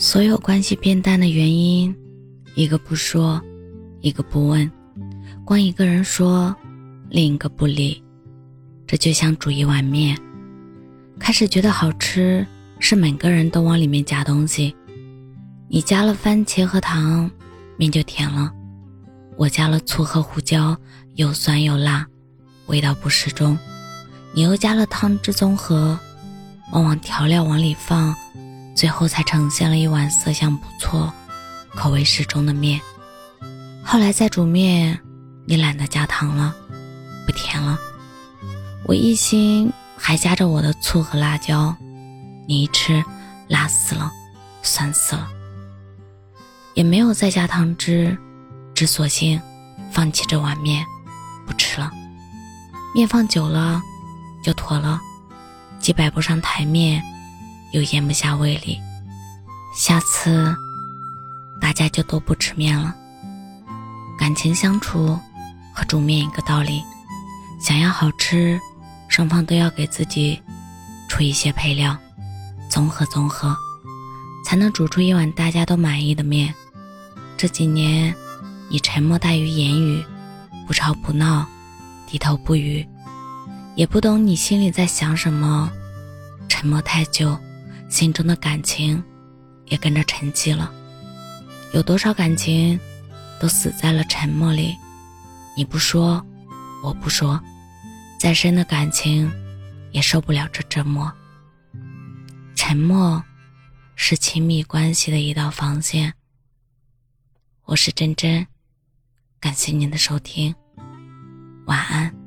所有关系变淡的原因，一个不说，一个不问，光一个人说，另一个不理。这就像煮一碗面，开始觉得好吃，是每个人都往里面加东西。你加了番茄和糖，面就甜了；我加了醋和胡椒，又酸又辣，味道不适中。你又加了汤汁综合，往往调料往里放。最后才呈现了一碗色香不错、口味适中的面。后来再煮面，你懒得加糖了，不甜了。我一心还加着我的醋和辣椒，你一吃，辣死了，酸死了。也没有再加汤汁，只索性放弃这碗面，不吃了。面放久了就坨了，既摆不上台面。又咽不下胃里，下次大家就都不吃面了。感情相处和煮面一个道理，想要好吃，双方都要给自己出一些配料，综合综合，才能煮出一碗大家都满意的面。这几年，你沉默大于言语，不吵不闹，低头不语，也不懂你心里在想什么，沉默太久。心中的感情也跟着沉寂了，有多少感情都死在了沉默里。你不说，我不说，再深的感情也受不了这折磨。沉默是亲密关系的一道防线。我是真真，感谢您的收听，晚安。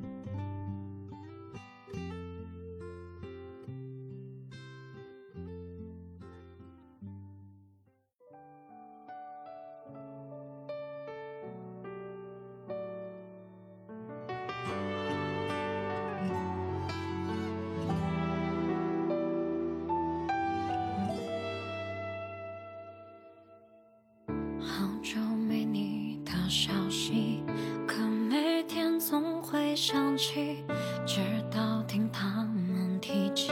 想起，直到听他们提起，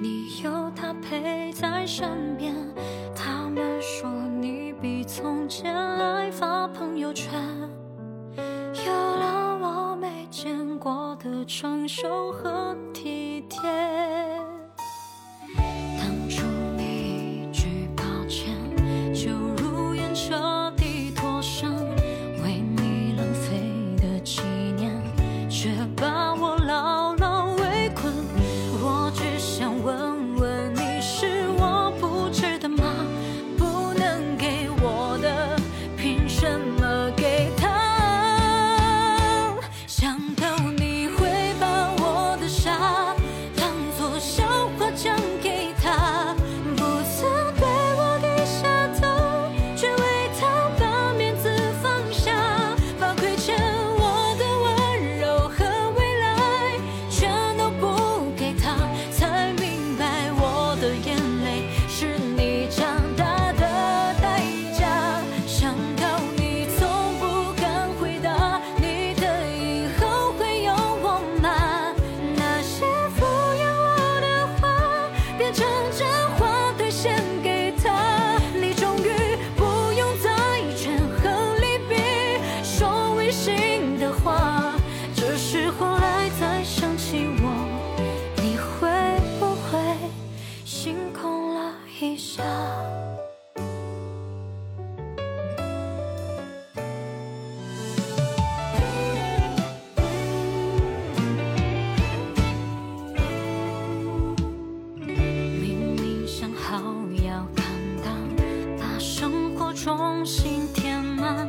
你有他陪在身边。他们说你比从前爱发朋友圈，有了我没见过的成熟和体贴。等着。重新填满。